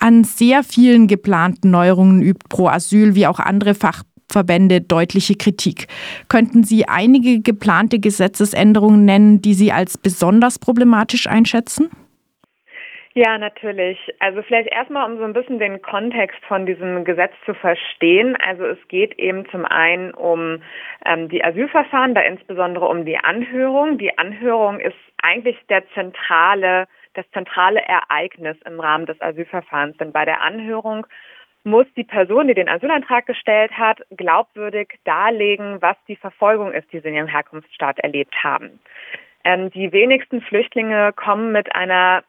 An sehr vielen geplanten Neuerungen übt Pro Asyl wie auch andere Fachverbände deutliche Kritik. Könnten Sie einige geplante Gesetzesänderungen nennen, die Sie als besonders problematisch einschätzen? Ja, natürlich. Also vielleicht erstmal, um so ein bisschen den Kontext von diesem Gesetz zu verstehen. Also es geht eben zum einen um ähm, die Asylverfahren, da insbesondere um die Anhörung. Die Anhörung ist eigentlich der zentrale, das zentrale Ereignis im Rahmen des Asylverfahrens. Denn bei der Anhörung muss die Person, die den Asylantrag gestellt hat, glaubwürdig darlegen, was die Verfolgung ist, die sie in ihrem Herkunftsstaat erlebt haben. Ähm, die wenigsten Flüchtlinge kommen mit einer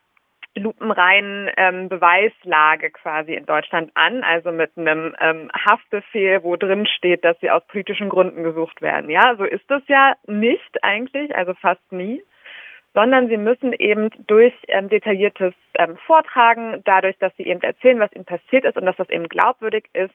lupenreinen ähm, Beweislage quasi in Deutschland an, also mit einem ähm, Haftbefehl, wo drin steht, dass sie aus politischen Gründen gesucht werden. Ja, so ist es ja nicht eigentlich, also fast nie, sondern sie müssen eben durch ähm, detailliertes ähm, Vortragen, dadurch, dass sie eben erzählen, was ihnen passiert ist und dass das eben glaubwürdig ist,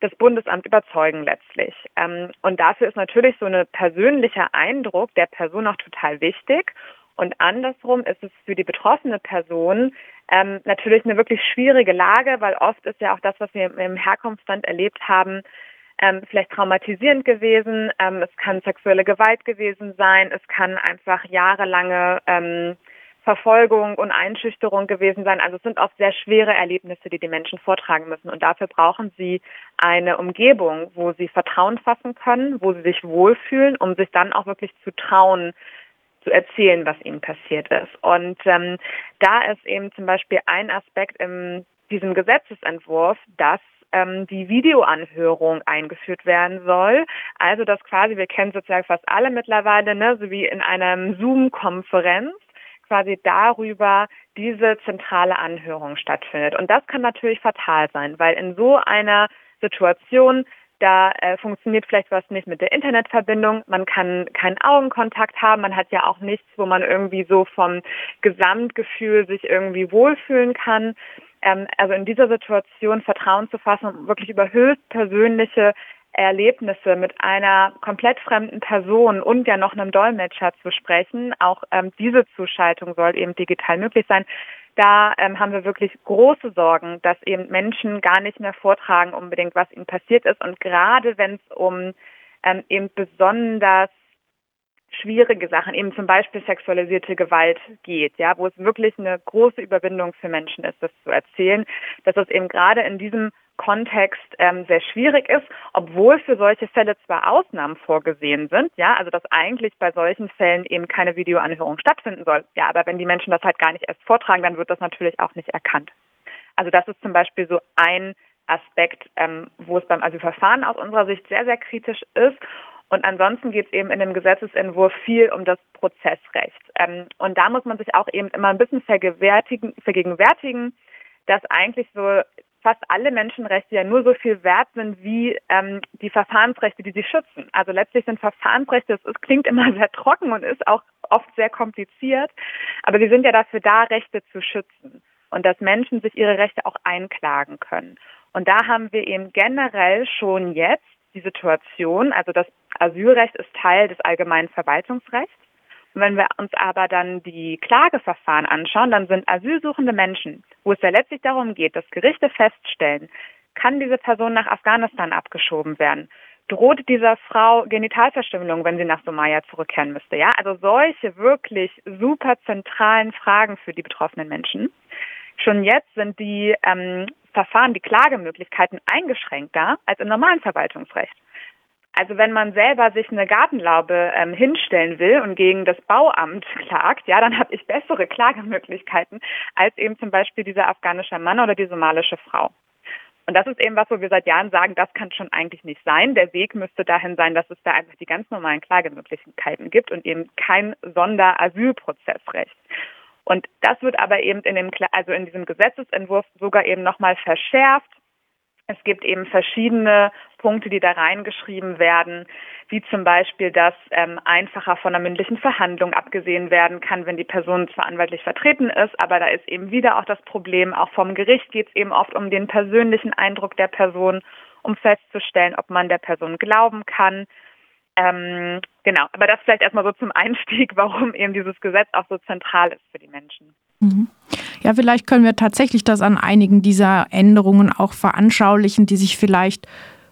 das Bundesamt überzeugen letztlich. Ähm, und dafür ist natürlich so ein persönlicher Eindruck der Person auch total wichtig. Und andersrum ist es für die betroffene Person ähm, natürlich eine wirklich schwierige Lage, weil oft ist ja auch das, was wir im Herkunftsland erlebt haben, ähm, vielleicht traumatisierend gewesen. Ähm, es kann sexuelle Gewalt gewesen sein. Es kann einfach jahrelange ähm, Verfolgung und Einschüchterung gewesen sein. Also es sind oft sehr schwere Erlebnisse, die die Menschen vortragen müssen. Und dafür brauchen sie eine Umgebung, wo sie Vertrauen fassen können, wo sie sich wohlfühlen, um sich dann auch wirklich zu trauen, zu erzählen, was ihnen passiert ist. Und ähm, da ist eben zum Beispiel ein Aspekt in diesem Gesetzesentwurf, dass ähm, die Videoanhörung eingeführt werden soll. Also dass quasi, wir kennen sozusagen fast alle mittlerweile, ne, so wie in einer Zoom-Konferenz, quasi darüber diese zentrale Anhörung stattfindet. Und das kann natürlich fatal sein, weil in so einer Situation da äh, funktioniert vielleicht was nicht mit der Internetverbindung, man kann keinen Augenkontakt haben, man hat ja auch nichts, wo man irgendwie so vom Gesamtgefühl sich irgendwie wohlfühlen kann. Ähm, also in dieser Situation Vertrauen zu fassen und wirklich über höchst persönliche Erlebnisse mit einer komplett fremden Person und ja noch einem Dolmetscher zu sprechen. Auch ähm, diese Zuschaltung soll eben digital möglich sein da ähm, haben wir wirklich große Sorgen, dass eben Menschen gar nicht mehr vortragen unbedingt, was ihnen passiert ist. Und gerade wenn es um ähm, eben besonders schwierige Sachen, eben zum Beispiel sexualisierte Gewalt geht, ja, wo es wirklich eine große Überwindung für Menschen ist, das zu erzählen, dass es eben gerade in diesem Kontext ähm, sehr schwierig ist, obwohl für solche Fälle zwar Ausnahmen vorgesehen sind, ja, also dass eigentlich bei solchen Fällen eben keine Videoanhörung stattfinden soll. Ja, aber wenn die Menschen das halt gar nicht erst vortragen, dann wird das natürlich auch nicht erkannt. Also das ist zum Beispiel so ein Aspekt, ähm, wo es beim Asylverfahren aus unserer Sicht sehr, sehr kritisch ist. Und ansonsten geht es eben in dem Gesetzesentwurf viel um das Prozessrecht. Ähm, und da muss man sich auch eben immer ein bisschen vergegenwärtigen, dass eigentlich so fast alle Menschenrechte ja nur so viel wert sind wie ähm, die Verfahrensrechte, die sie schützen. Also letztlich sind Verfahrensrechte, das klingt immer sehr trocken und ist auch oft sehr kompliziert, aber sie sind ja dafür da, Rechte zu schützen und dass Menschen sich ihre Rechte auch einklagen können. Und da haben wir eben generell schon jetzt die Situation, also das Asylrecht ist Teil des allgemeinen Verwaltungsrechts. Und wenn wir uns aber dann die Klageverfahren anschauen, dann sind asylsuchende Menschen, wo es ja letztlich darum geht, dass Gerichte feststellen, kann diese Person nach Afghanistan abgeschoben werden? Droht dieser Frau Genitalverstümmelung, wenn sie nach Somalia zurückkehren müsste? Ja, also solche wirklich super zentralen Fragen für die betroffenen Menschen. Schon jetzt sind die ähm, Verfahren, die Klagemöglichkeiten eingeschränkter als im normalen Verwaltungsrecht. Also wenn man selber sich eine Gartenlaube ähm, hinstellen will und gegen das Bauamt klagt, ja, dann habe ich bessere Klagemöglichkeiten als eben zum Beispiel dieser afghanische Mann oder die somalische Frau. Und das ist eben was, wo wir seit Jahren sagen, das kann schon eigentlich nicht sein. Der Weg müsste dahin sein, dass es da einfach die ganz normalen Klagemöglichkeiten gibt und eben kein Sonderasylprozessrecht. Und das wird aber eben in dem, also in diesem Gesetzesentwurf sogar eben nochmal verschärft es gibt eben verschiedene Punkte, die da reingeschrieben werden, wie zum Beispiel, dass ähm, einfacher von einer mündlichen Verhandlung abgesehen werden kann, wenn die Person zwar anwaltlich vertreten ist, aber da ist eben wieder auch das Problem, auch vom Gericht geht es eben oft um den persönlichen Eindruck der Person, um festzustellen, ob man der Person glauben kann. Ähm, genau, aber das vielleicht erstmal so zum Einstieg, warum eben dieses Gesetz auch so zentral ist für die Menschen. Mhm. Ja, vielleicht können wir tatsächlich das an einigen dieser Änderungen auch veranschaulichen, die sich vielleicht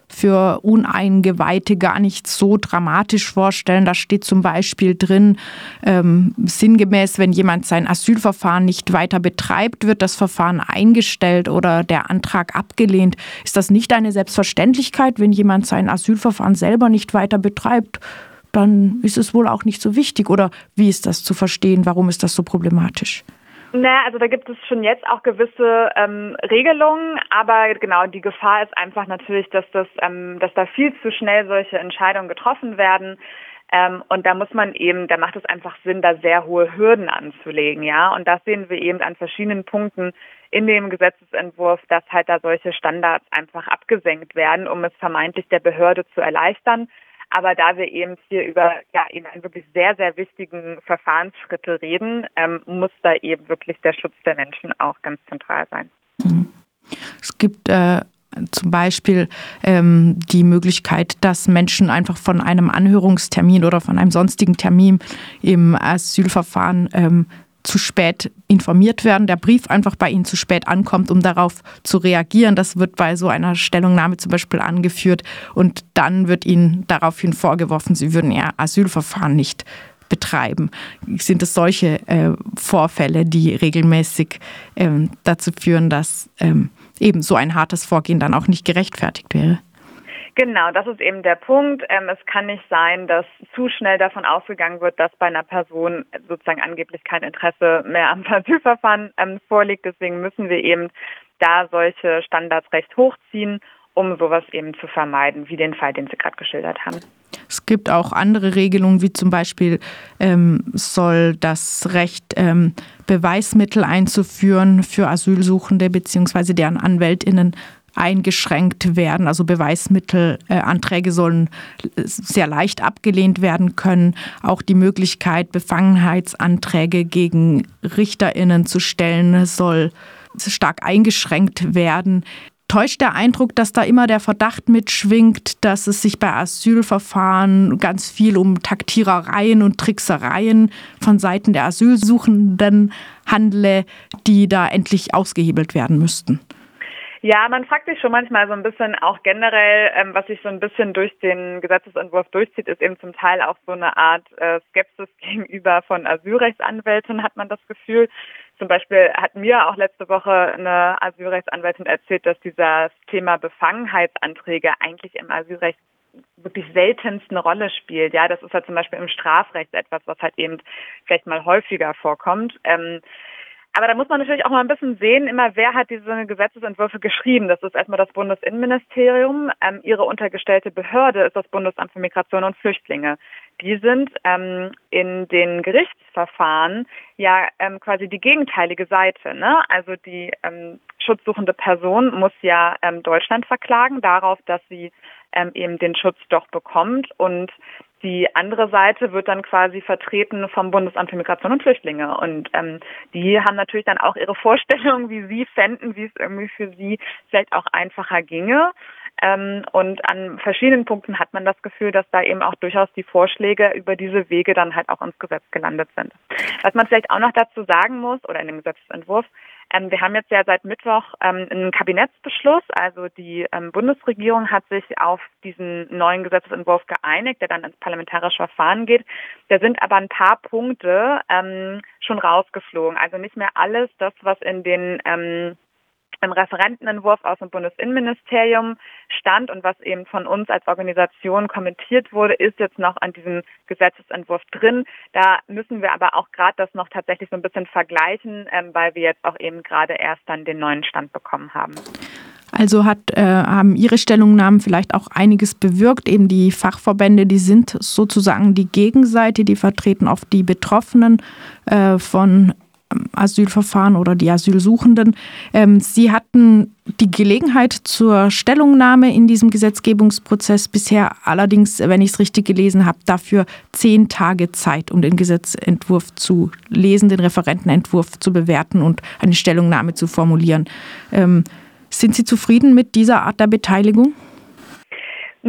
für Uneingeweihte gar nicht so dramatisch vorstellen. Da steht zum Beispiel drin, ähm, sinngemäß, wenn jemand sein Asylverfahren nicht weiter betreibt, wird das Verfahren eingestellt oder der Antrag abgelehnt. Ist das nicht eine Selbstverständlichkeit, wenn jemand sein Asylverfahren selber nicht weiter betreibt? Dann ist es wohl auch nicht so wichtig. Oder wie ist das zu verstehen? Warum ist das so problematisch? Naja, also da gibt es schon jetzt auch gewisse ähm, Regelungen, aber genau, die Gefahr ist einfach natürlich, dass das, ähm, dass da viel zu schnell solche Entscheidungen getroffen werden. Ähm, und da muss man eben, da macht es einfach Sinn, da sehr hohe Hürden anzulegen, ja. Und das sehen wir eben an verschiedenen Punkten in dem Gesetzesentwurf, dass halt da solche Standards einfach abgesenkt werden, um es vermeintlich der Behörde zu erleichtern. Aber da wir eben hier über ja eben einen wirklich sehr, sehr wichtigen Verfahrensschritte reden, ähm, muss da eben wirklich der Schutz der Menschen auch ganz zentral sein. Mhm. Es gibt äh, zum Beispiel ähm, die Möglichkeit, dass Menschen einfach von einem Anhörungstermin oder von einem sonstigen Termin im Asylverfahren ähm, zu spät informiert werden, der Brief einfach bei Ihnen zu spät ankommt, um darauf zu reagieren. Das wird bei so einer Stellungnahme zum Beispiel angeführt und dann wird Ihnen daraufhin vorgeworfen, Sie würden Ihr Asylverfahren nicht betreiben. Sind es solche äh, Vorfälle, die regelmäßig ähm, dazu führen, dass ähm, eben so ein hartes Vorgehen dann auch nicht gerechtfertigt wäre? Genau, das ist eben der Punkt. Ähm, es kann nicht sein, dass zu schnell davon ausgegangen wird, dass bei einer Person sozusagen angeblich kein Interesse mehr am Asylverfahren ähm, vorliegt. Deswegen müssen wir eben da solche Standards recht hochziehen, um sowas eben zu vermeiden, wie den Fall, den Sie gerade geschildert haben. Es gibt auch andere Regelungen, wie zum Beispiel ähm, soll das Recht, ähm, Beweismittel einzuführen für Asylsuchende bzw. deren Anwältinnen eingeschränkt werden. Also Beweismittelanträge sollen sehr leicht abgelehnt werden können. Auch die Möglichkeit, Befangenheitsanträge gegen Richterinnen zu stellen, soll stark eingeschränkt werden. Täuscht der Eindruck, dass da immer der Verdacht mitschwingt, dass es sich bei Asylverfahren ganz viel um Taktierereien und Tricksereien von Seiten der Asylsuchenden handle, die da endlich ausgehebelt werden müssten? Ja, man fragt sich schon manchmal so ein bisschen auch generell, ähm, was sich so ein bisschen durch den Gesetzesentwurf durchzieht, ist eben zum Teil auch so eine Art äh, Skepsis gegenüber von Asylrechtsanwälten, hat man das Gefühl. Zum Beispiel hat mir auch letzte Woche eine Asylrechtsanwältin erzählt, dass dieses Thema Befangenheitsanträge eigentlich im Asylrecht wirklich seltenst eine Rolle spielt. Ja, das ist halt zum Beispiel im Strafrecht etwas, was halt eben vielleicht mal häufiger vorkommt. Ähm, aber da muss man natürlich auch mal ein bisschen sehen, immer wer hat diese Gesetzesentwürfe geschrieben. Das ist erstmal das Bundesinnenministerium. Ähm, ihre untergestellte Behörde ist das Bundesamt für Migration und Flüchtlinge. Die sind ähm, in den Gerichtsverfahren ja ähm, quasi die gegenteilige Seite. Ne? Also die ähm, schutzsuchende Person muss ja ähm, Deutschland verklagen darauf, dass sie ähm, eben den Schutz doch bekommt und die andere Seite wird dann quasi vertreten vom Bundesamt für Migration und Flüchtlinge. Und ähm, die haben natürlich dann auch ihre Vorstellungen, wie sie fänden, wie es irgendwie für sie vielleicht auch einfacher ginge. Ähm, und an verschiedenen Punkten hat man das Gefühl, dass da eben auch durchaus die Vorschläge über diese Wege dann halt auch ins Gesetz gelandet sind. Was man vielleicht auch noch dazu sagen muss, oder in dem Gesetzentwurf, ähm, wir haben jetzt ja seit Mittwoch ähm, einen Kabinettsbeschluss. Also die ähm, Bundesregierung hat sich auf diesen neuen Gesetzesentwurf geeinigt, der dann ins parlamentarische Verfahren geht. Da sind aber ein paar Punkte ähm, schon rausgeflogen. Also nicht mehr alles das, was in den ähm, im Referentenentwurf aus dem Bundesinnenministerium stand und was eben von uns als Organisation kommentiert wurde, ist jetzt noch an diesem Gesetzesentwurf drin. Da müssen wir aber auch gerade das noch tatsächlich so ein bisschen vergleichen, ähm, weil wir jetzt auch eben gerade erst dann den neuen Stand bekommen haben. Also hat, äh, haben Ihre Stellungnahmen vielleicht auch einiges bewirkt. Eben die Fachverbände, die sind sozusagen die Gegenseite, die vertreten oft die Betroffenen äh, von Asylverfahren oder die Asylsuchenden. Ähm, Sie hatten die Gelegenheit zur Stellungnahme in diesem Gesetzgebungsprozess bisher allerdings, wenn ich es richtig gelesen habe, dafür zehn Tage Zeit, um den Gesetzentwurf zu lesen, den Referentenentwurf zu bewerten und eine Stellungnahme zu formulieren. Ähm, sind Sie zufrieden mit dieser Art der Beteiligung?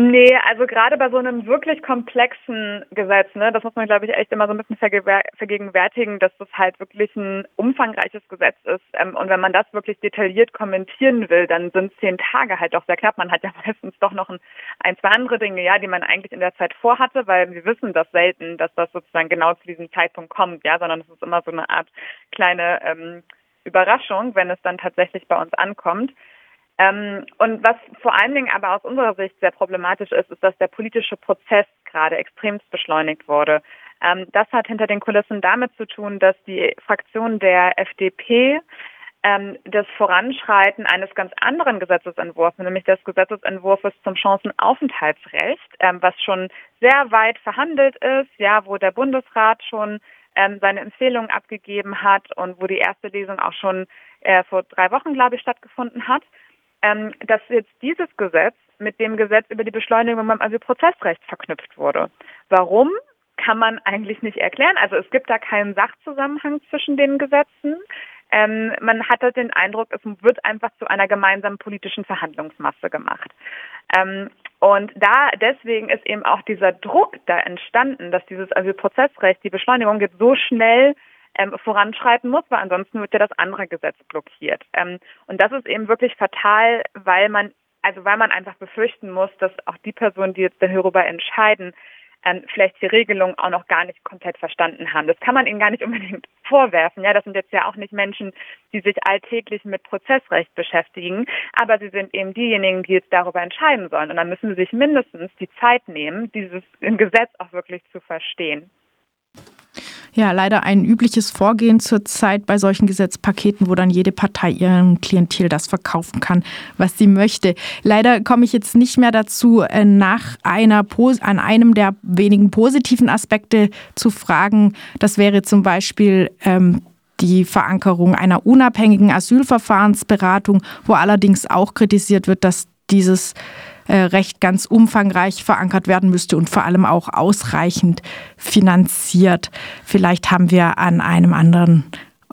Nee, also gerade bei so einem wirklich komplexen Gesetz, ne, das muss man, glaube ich, echt immer so ein bisschen vergegenwärtigen, dass das halt wirklich ein umfangreiches Gesetz ist. Ähm, und wenn man das wirklich detailliert kommentieren will, dann sind zehn Tage halt doch sehr knapp. Man hat ja meistens doch noch ein, ein, zwei andere Dinge, ja, die man eigentlich in der Zeit vorhatte, weil wir wissen das selten, dass das sozusagen genau zu diesem Zeitpunkt kommt, ja, sondern es ist immer so eine Art kleine ähm, Überraschung, wenn es dann tatsächlich bei uns ankommt. Ähm, und was vor allen Dingen aber aus unserer Sicht sehr problematisch ist, ist, dass der politische Prozess gerade extremst beschleunigt wurde. Ähm, das hat hinter den Kulissen damit zu tun, dass die Fraktion der FDP ähm, das Voranschreiten eines ganz anderen Gesetzesentwurfs, nämlich des Gesetzesentwurfs zum Chancenaufenthaltsrecht, ähm, was schon sehr weit verhandelt ist, ja, wo der Bundesrat schon ähm, seine Empfehlungen abgegeben hat und wo die erste Lesung auch schon äh, vor drei Wochen, glaube ich, stattgefunden hat ähm, dass jetzt dieses Gesetz mit dem Gesetz über die Beschleunigung beim Asylprozessrecht verknüpft wurde. Warum? Kann man eigentlich nicht erklären. Also es gibt da keinen Sachzusammenhang zwischen den Gesetzen. Ähm, man hatte den Eindruck, es wird einfach zu einer gemeinsamen politischen Verhandlungsmasse gemacht. Ähm, und da deswegen ist eben auch dieser Druck da entstanden, dass dieses Asylprozessrecht, die Beschleunigung jetzt so schnell ähm, voranschreiten muss, weil ansonsten wird ja das andere Gesetz blockiert. Ähm, und das ist eben wirklich fatal, weil man also weil man einfach befürchten muss, dass auch die Personen, die jetzt darüber entscheiden, ähm, vielleicht die Regelung auch noch gar nicht komplett verstanden haben. Das kann man ihnen gar nicht unbedingt vorwerfen. Ja, das sind jetzt ja auch nicht Menschen, die sich alltäglich mit Prozessrecht beschäftigen, aber sie sind eben diejenigen, die jetzt darüber entscheiden sollen. Und dann müssen sie sich mindestens die Zeit nehmen, dieses Gesetz auch wirklich zu verstehen. Ja, leider ein übliches Vorgehen zurzeit bei solchen Gesetzpaketen, wo dann jede Partei ihrem Klientel das verkaufen kann, was sie möchte. Leider komme ich jetzt nicht mehr dazu, äh, nach einer an einem der wenigen positiven Aspekte zu fragen. Das wäre zum Beispiel ähm, die Verankerung einer unabhängigen Asylverfahrensberatung, wo allerdings auch kritisiert wird, dass dieses Recht ganz umfangreich verankert werden müsste und vor allem auch ausreichend finanziert. Vielleicht haben wir an einem anderen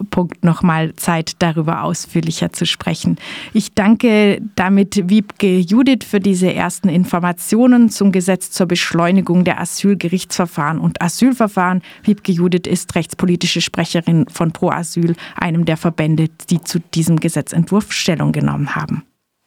Punkt nochmal Zeit, darüber ausführlicher zu sprechen. Ich danke damit Wiebke Judith für diese ersten Informationen zum Gesetz zur Beschleunigung der Asylgerichtsverfahren und Asylverfahren. Wiebke Judith ist rechtspolitische Sprecherin von Pro Asyl, einem der Verbände, die zu diesem Gesetzentwurf Stellung genommen haben.